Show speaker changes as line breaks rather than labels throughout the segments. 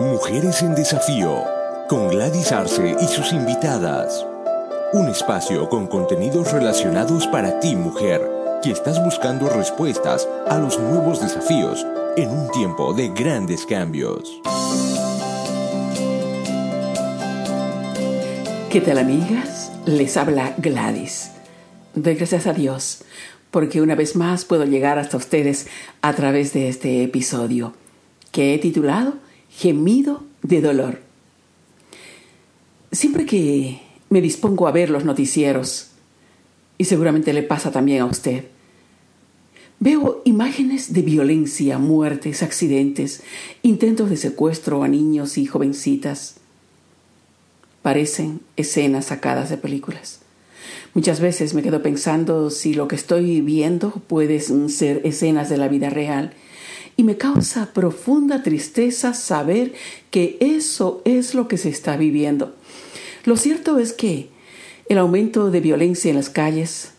Mujeres en Desafío, con Gladys Arce y sus invitadas. Un espacio con contenidos relacionados para ti, mujer, que estás buscando respuestas a los nuevos desafíos en un tiempo de grandes cambios.
¿Qué tal amigas? Les habla Gladys. Doy gracias a Dios porque una vez más puedo llegar hasta ustedes a través de este episodio que he titulado Gemido de dolor. Siempre que me dispongo a ver los noticieros, y seguramente le pasa también a usted, veo imágenes de violencia, muertes, accidentes, intentos de secuestro a niños y jovencitas. Parecen escenas sacadas de películas. Muchas veces me quedo pensando si lo que estoy viendo puede ser escenas de la vida real y me causa profunda tristeza saber que eso es lo que se está viviendo. Lo cierto es que el aumento de violencia en las calles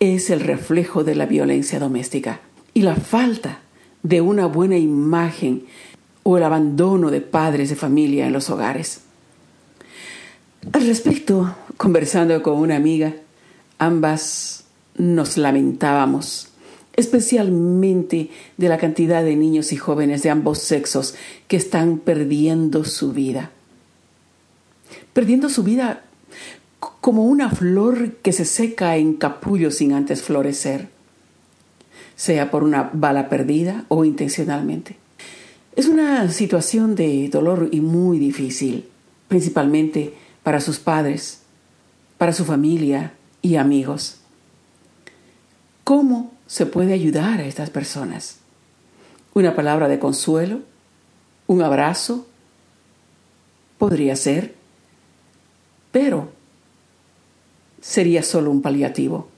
es el reflejo de la violencia doméstica y la falta de una buena imagen o el abandono de padres de familia en los hogares. Al respecto, conversando con una amiga, ambas nos lamentábamos, especialmente de la cantidad de niños y jóvenes de ambos sexos que están perdiendo su vida. Perdiendo su vida como una flor que se seca en capullo sin antes florecer, sea por una bala perdida o intencionalmente. Es una situación de dolor y muy difícil, principalmente para sus padres, para su familia y amigos. ¿Cómo se puede ayudar a estas personas? ¿Una palabra de consuelo? ¿Un abrazo? Podría ser, pero sería solo un paliativo.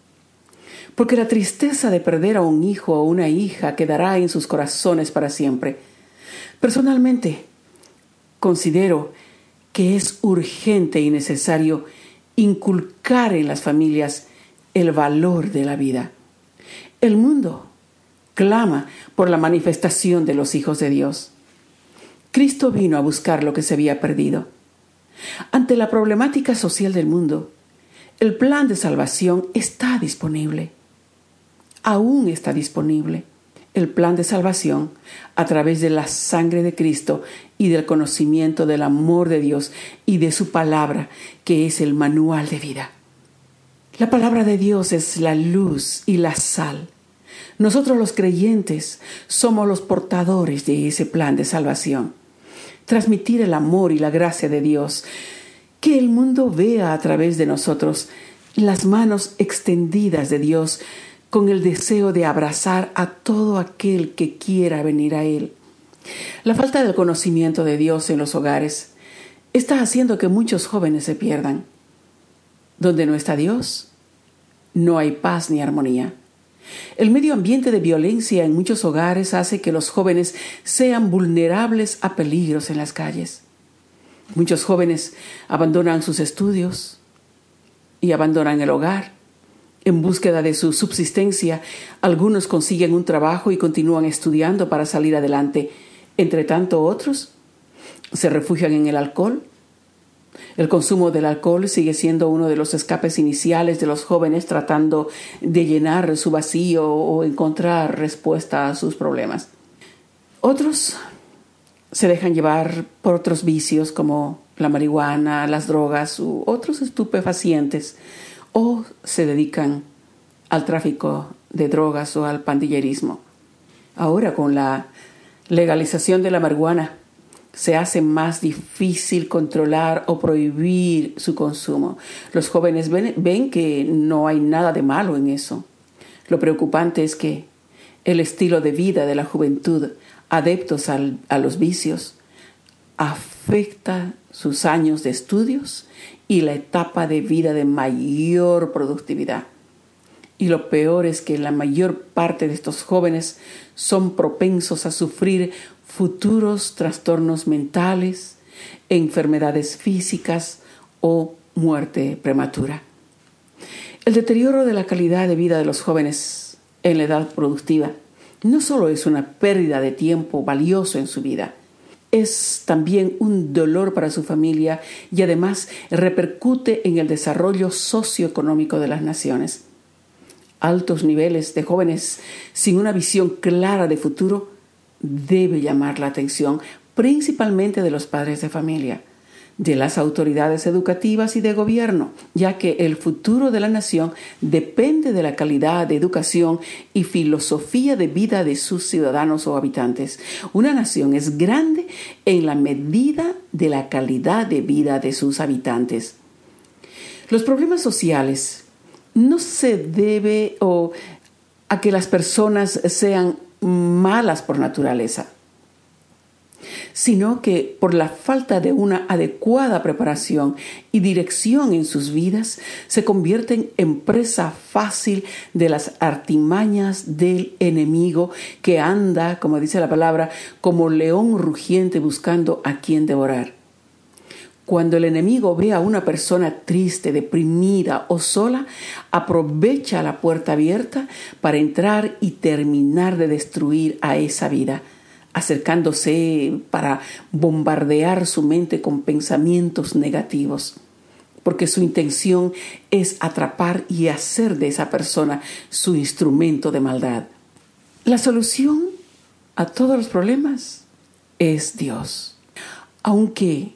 Porque la tristeza de perder a un hijo o una hija quedará en sus corazones para siempre. Personalmente, considero que es urgente y necesario inculcar en las familias el valor de la vida. El mundo clama por la manifestación de los hijos de Dios. Cristo vino a buscar lo que se había perdido. Ante la problemática social del mundo, el plan de salvación está disponible. Aún está disponible el plan de salvación a través de la sangre de Cristo y del conocimiento del amor de Dios y de su palabra, que es el manual de vida. La palabra de Dios es la luz y la sal. Nosotros los creyentes somos los portadores de ese plan de salvación. Transmitir el amor y la gracia de Dios, que el mundo vea a través de nosotros las manos extendidas de Dios con el deseo de abrazar a todo aquel que quiera venir a Él. La falta del conocimiento de Dios en los hogares está haciendo que muchos jóvenes se pierdan. Donde no está Dios, no hay paz ni armonía. El medio ambiente de violencia en muchos hogares hace que los jóvenes sean vulnerables a peligros en las calles. Muchos jóvenes abandonan sus estudios y abandonan el hogar en búsqueda de su subsistencia, algunos consiguen un trabajo y continúan estudiando para salir adelante. Entre tanto, otros se refugian en el alcohol. El consumo del alcohol sigue siendo uno de los escapes iniciales de los jóvenes tratando de llenar su vacío o encontrar respuesta a sus problemas. Otros se dejan llevar por otros vicios como la marihuana, las drogas u otros estupefacientes o se dedican al tráfico de drogas o al pandillerismo. Ahora con la legalización de la marihuana se hace más difícil controlar o prohibir su consumo. Los jóvenes ven, que no hay nada de malo en eso. Lo preocupante es que el estilo de vida de la juventud, adeptos a los vicios, afecta sus años de estudios y la etapa de vida de mayor productividad. Y lo peor es que la mayor parte de estos jóvenes son propensos a sufrir futuros trastornos mentales, enfermedades físicas o muerte prematura. El deterioro de la calidad de vida de los jóvenes en la edad productiva no solo es una pérdida de tiempo valioso en su vida, es también un dolor para su familia y además repercute en el desarrollo socioeconómico de las naciones. Altos niveles de jóvenes sin una visión clara de futuro debe llamar la atención principalmente de los padres de familia de las autoridades educativas y de gobierno, ya que el futuro de la nación depende de la calidad de educación y filosofía de vida de sus ciudadanos o habitantes. Una nación es grande en la medida de la calidad de vida de sus habitantes. Los problemas sociales no se debe a que las personas sean malas por naturaleza sino que por la falta de una adecuada preparación y dirección en sus vidas, se convierten en presa fácil de las artimañas del enemigo que anda, como dice la palabra, como león rugiente buscando a quien devorar. Cuando el enemigo ve a una persona triste, deprimida o sola, aprovecha la puerta abierta para entrar y terminar de destruir a esa vida acercándose para bombardear su mente con pensamientos negativos, porque su intención es atrapar y hacer de esa persona su instrumento de maldad. La solución a todos los problemas es Dios, aunque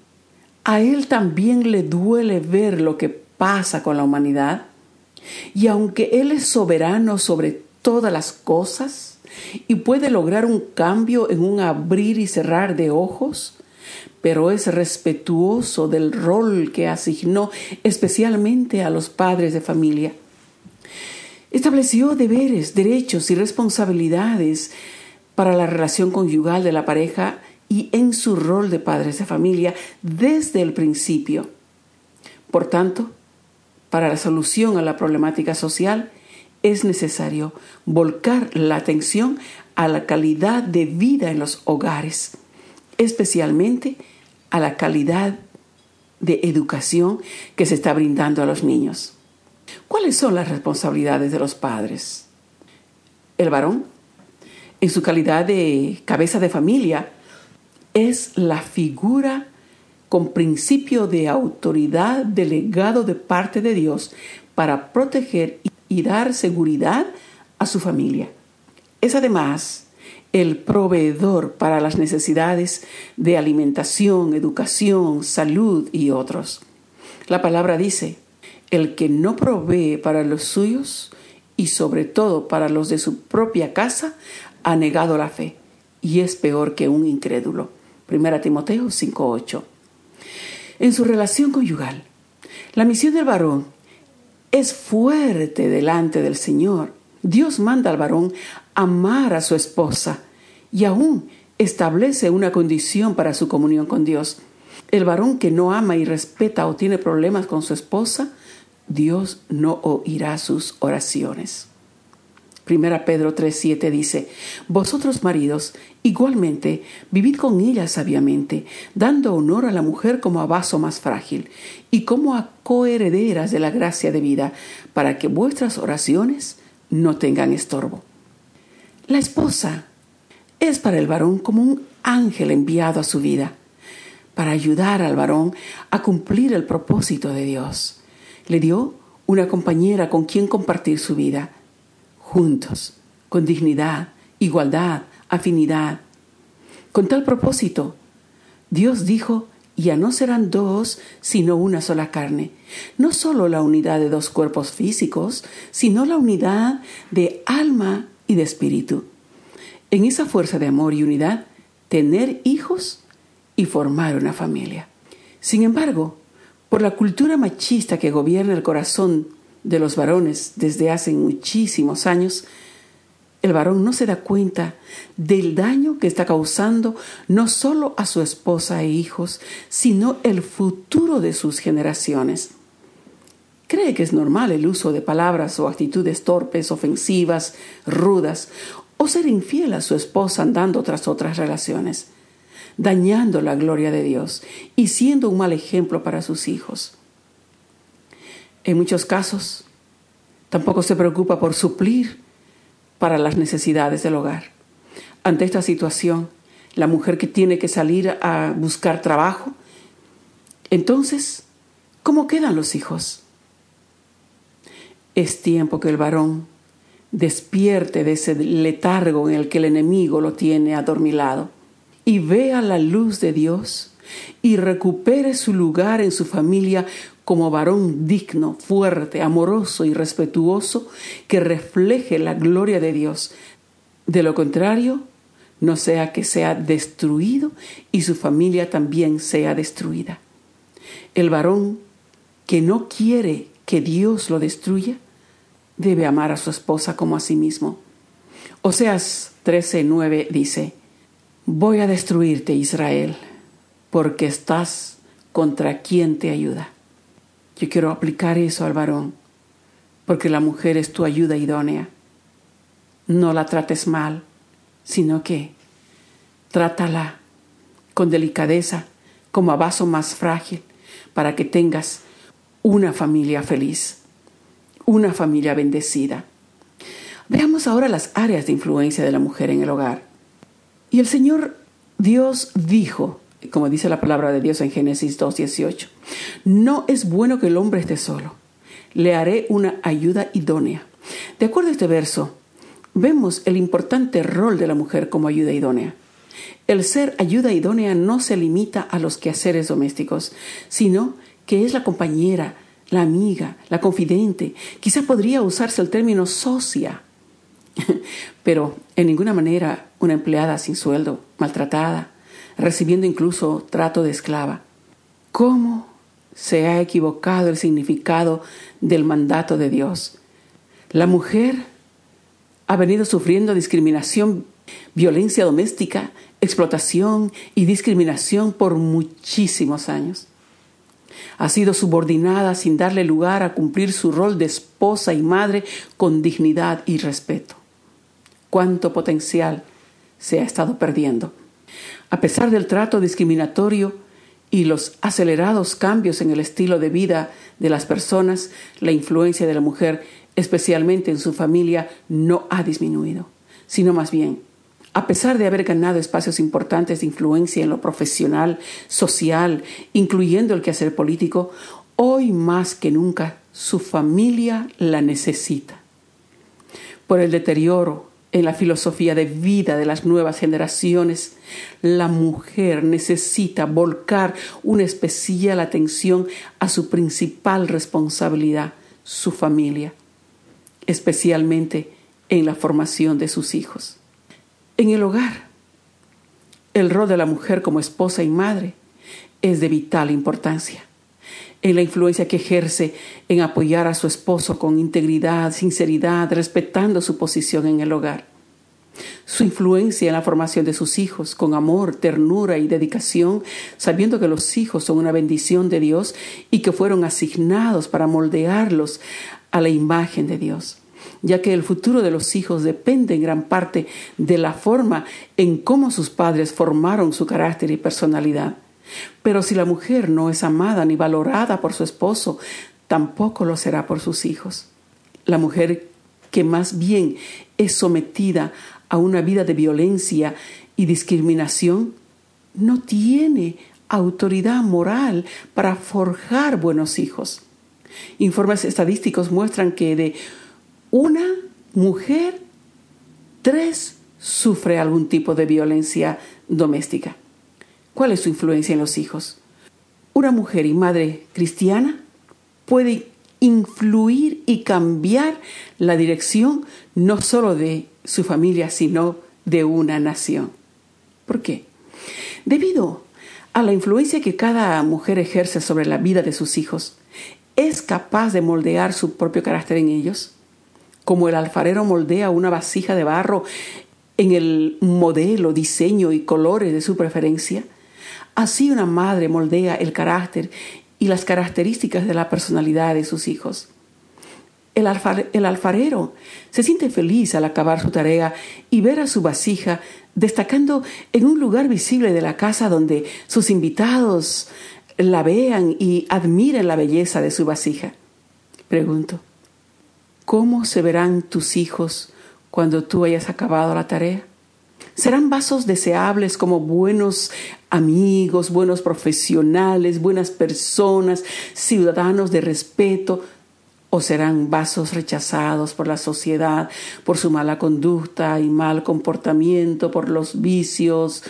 a Él también le duele ver lo que pasa con la humanidad, y aunque Él es soberano sobre todas las cosas, y puede lograr un cambio en un abrir y cerrar de ojos, pero es respetuoso del rol que asignó especialmente a los padres de familia. Estableció deberes, derechos y responsabilidades para la relación conyugal de la pareja y en su rol de padres de familia desde el principio. Por tanto, para la solución a la problemática social, es necesario volcar la atención a la calidad de vida en los hogares, especialmente a la calidad de educación que se está brindando a los niños. ¿Cuáles son las responsabilidades de los padres? El varón, en su calidad de cabeza de familia, es la figura con principio de autoridad delegado de parte de Dios para proteger y dar seguridad a su familia. Es además el proveedor para las necesidades de alimentación, educación, salud y otros. La palabra dice, el que no provee para los suyos y sobre todo para los de su propia casa, ha negado la fe y es peor que un incrédulo. Primera Timoteo 5:8. En su relación conyugal, la misión del varón es fuerte delante del Señor. Dios manda al varón amar a su esposa y aún establece una condición para su comunión con Dios. El varón que no ama y respeta o tiene problemas con su esposa, Dios no oirá sus oraciones. Primera Pedro 3:7 dice, Vosotros maridos, igualmente, vivid con ella sabiamente, dando honor a la mujer como a vaso más frágil y como a coherederas de la gracia de vida, para que vuestras oraciones no tengan estorbo. La esposa es para el varón como un ángel enviado a su vida, para ayudar al varón a cumplir el propósito de Dios. Le dio una compañera con quien compartir su vida juntos, con dignidad, igualdad, afinidad. Con tal propósito, Dios dijo, ya no serán dos, sino una sola carne. No solo la unidad de dos cuerpos físicos, sino la unidad de alma y de espíritu. En esa fuerza de amor y unidad, tener hijos y formar una familia. Sin embargo, por la cultura machista que gobierna el corazón de los varones desde hace muchísimos años, el varón no se da cuenta del daño que está causando no solo a su esposa e hijos, sino el futuro de sus generaciones. Cree que es normal el uso de palabras o actitudes torpes, ofensivas, rudas, o ser infiel a su esposa andando tras otras relaciones, dañando la gloria de Dios y siendo un mal ejemplo para sus hijos. En muchos casos, tampoco se preocupa por suplir para las necesidades del hogar. Ante esta situación, la mujer que tiene que salir a buscar trabajo. Entonces, ¿cómo quedan los hijos? Es tiempo que el varón despierte de ese letargo en el que el enemigo lo tiene adormilado y vea la luz de Dios y recupere su lugar en su familia como varón digno, fuerte, amoroso y respetuoso que refleje la gloria de Dios. De lo contrario, no sea que sea destruido y su familia también sea destruida. El varón que no quiere que Dios lo destruya, debe amar a su esposa como a sí mismo. Oseas 13:9 dice, Voy a destruirte, Israel, porque estás contra quien te ayuda. Yo quiero aplicar eso al varón, porque la mujer es tu ayuda idónea. No la trates mal, sino que trátala con delicadeza, como a vaso más frágil, para que tengas una familia feliz, una familia bendecida. Veamos ahora las áreas de influencia de la mujer en el hogar. Y el Señor Dios dijo, como dice la palabra de Dios en Génesis 2.18, no es bueno que el hombre esté solo, le haré una ayuda idónea. De acuerdo a este verso, vemos el importante rol de la mujer como ayuda idónea. El ser ayuda idónea no se limita a los quehaceres domésticos, sino que es la compañera, la amiga, la confidente. Quizá podría usarse el término socia, pero en ninguna manera una empleada sin sueldo, maltratada, recibiendo incluso trato de esclava. ¿Cómo se ha equivocado el significado del mandato de Dios? La mujer ha venido sufriendo discriminación, violencia doméstica, explotación y discriminación por muchísimos años. Ha sido subordinada sin darle lugar a cumplir su rol de esposa y madre con dignidad y respeto. Cuánto potencial se ha estado perdiendo. A pesar del trato discriminatorio y los acelerados cambios en el estilo de vida de las personas, la influencia de la mujer, especialmente en su familia, no ha disminuido, sino más bien a pesar de haber ganado espacios importantes de influencia en lo profesional, social, incluyendo el quehacer político, hoy más que nunca su familia la necesita. Por el deterioro en la filosofía de vida de las nuevas generaciones, la mujer necesita volcar una especial atención a su principal responsabilidad, su familia, especialmente en la formación de sus hijos. En el hogar, el rol de la mujer como esposa y madre es de vital importancia. En la influencia que ejerce en apoyar a su esposo con integridad, sinceridad, respetando su posición en el hogar. Su influencia en la formación de sus hijos con amor, ternura y dedicación, sabiendo que los hijos son una bendición de Dios y que fueron asignados para moldearlos a la imagen de Dios ya que el futuro de los hijos depende en gran parte de la forma en cómo sus padres formaron su carácter y personalidad. Pero si la mujer no es amada ni valorada por su esposo, tampoco lo será por sus hijos. La mujer que más bien es sometida a una vida de violencia y discriminación, no tiene autoridad moral para forjar buenos hijos. Informes estadísticos muestran que de una mujer, tres, sufre algún tipo de violencia doméstica. ¿Cuál es su influencia en los hijos? Una mujer y madre cristiana puede influir y cambiar la dirección no solo de su familia, sino de una nación. ¿Por qué? Debido a la influencia que cada mujer ejerce sobre la vida de sus hijos, es capaz de moldear su propio carácter en ellos como el alfarero moldea una vasija de barro en el modelo, diseño y colores de su preferencia, así una madre moldea el carácter y las características de la personalidad de sus hijos. El, el, alfarero se siente feliz al acabar su tarea y ver a su vasija destacando en un lugar visible de la casa donde sus invitados la vean y admiren la belleza de su vasija. Pregunto, ¿Cómo se verán tus hijos cuando tú hayas acabado la tarea? Serán vasos deseables como buenos amigos, buenos profesionales, buenas personas, ciudadanos de respeto, o serán vasos rechazados por la sociedad por su mala conducta y mal comportamiento, por los vicios,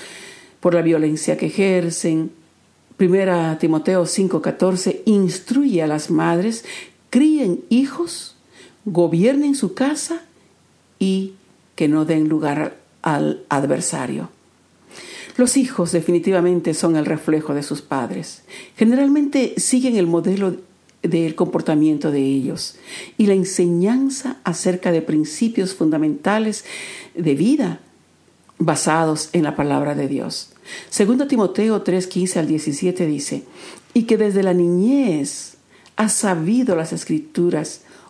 por la violencia que ejercen. Primera Timoteo 5:14 instruye a las madres, críen hijos, gobiernen su casa y que no den lugar al adversario. Los hijos definitivamente son el reflejo de sus padres. Generalmente siguen el modelo del comportamiento de ellos y la enseñanza acerca de principios fundamentales de vida basados en la palabra de Dios. Segundo Timoteo 3:15 al 17 dice, y que desde la niñez has sabido las escrituras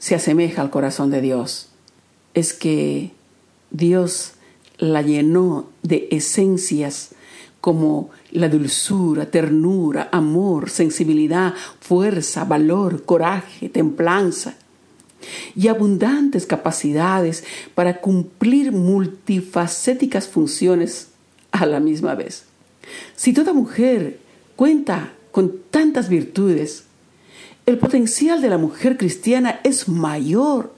se asemeja al corazón de Dios. Es que Dios la llenó de esencias como la dulzura, ternura, amor, sensibilidad, fuerza, valor, coraje, templanza y abundantes capacidades para cumplir multifacéticas funciones a la misma vez. Si toda mujer cuenta con tantas virtudes, el potencial de la mujer cristiana es mayor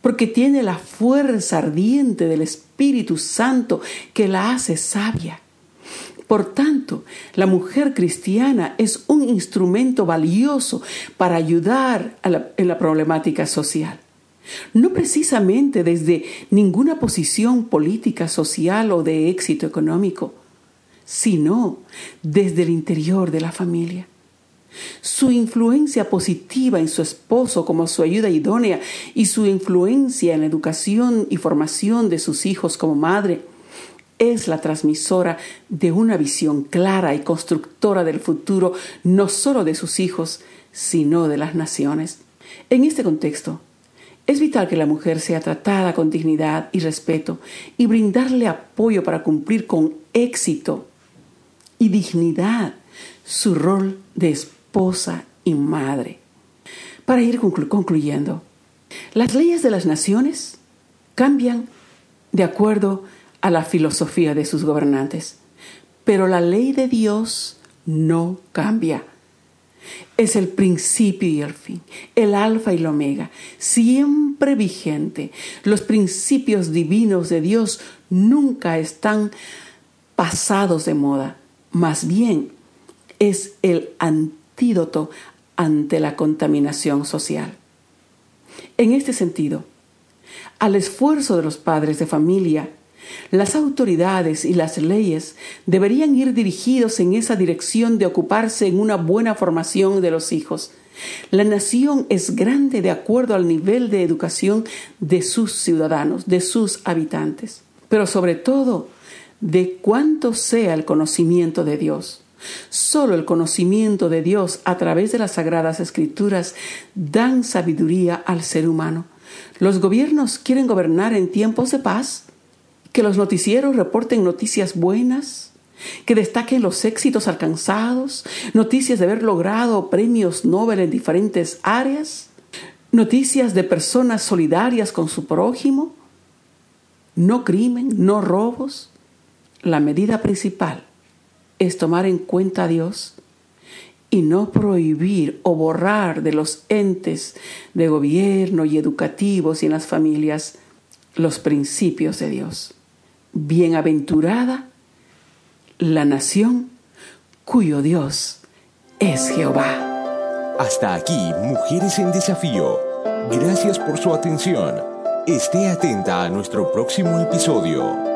porque tiene la fuerza ardiente del Espíritu Santo que la hace sabia por tanto, la mujer cristiana es un instrumento valioso para ayudar en la problemática social. No precisamente desde ninguna posición política, social o de éxito económico, sino desde el interior de la familia. Su influencia positiva en su esposo como su ayuda idónea y su influencia en la educación y formación de sus hijos como madre es la transmisora de una visión clara y constructora del futuro, no solo de sus hijos, sino de las naciones. En este contexto, es vital que la mujer sea tratada con dignidad y respeto y brindarle apoyo para cumplir con éxito y dignidad su rol de esposa y madre. Para ir concluyendo, las leyes de las naciones cambian de acuerdo a la filosofía de sus gobernantes. Pero la ley de Dios no cambia. Es el principio y el fin, el alfa y el omega, siempre vigente. Los principios divinos de Dios nunca están pasados de moda, más bien es el antídoto ante la contaminación social. En este sentido, al esfuerzo de los padres de familia las autoridades y las leyes deberían ir dirigidos en esa dirección de ocuparse en una buena formación de los hijos. La nación es grande de acuerdo al nivel de educación de sus ciudadanos, de sus habitantes, pero sobre todo de cuánto sea el conocimiento de Dios. Solo el conocimiento de Dios a través de las sagradas escrituras dan sabiduría al ser humano. Los gobiernos quieren gobernar en tiempos de paz, que los noticieros reporten noticias buenas, que destaquen los éxitos alcanzados, noticias de haber logrado premios Nobel en diferentes áreas, noticias de personas solidarias con su prójimo, no crimen, no robos. La medida principal es tomar en cuenta a Dios y no prohibir o borrar de los entes de gobierno y educativos y en las familias los principios de Dios. Bienaventurada la nación cuyo Dios es Jehová.
Hasta aquí, Mujeres en Desafío. Gracias por su atención. Esté atenta a nuestro próximo episodio.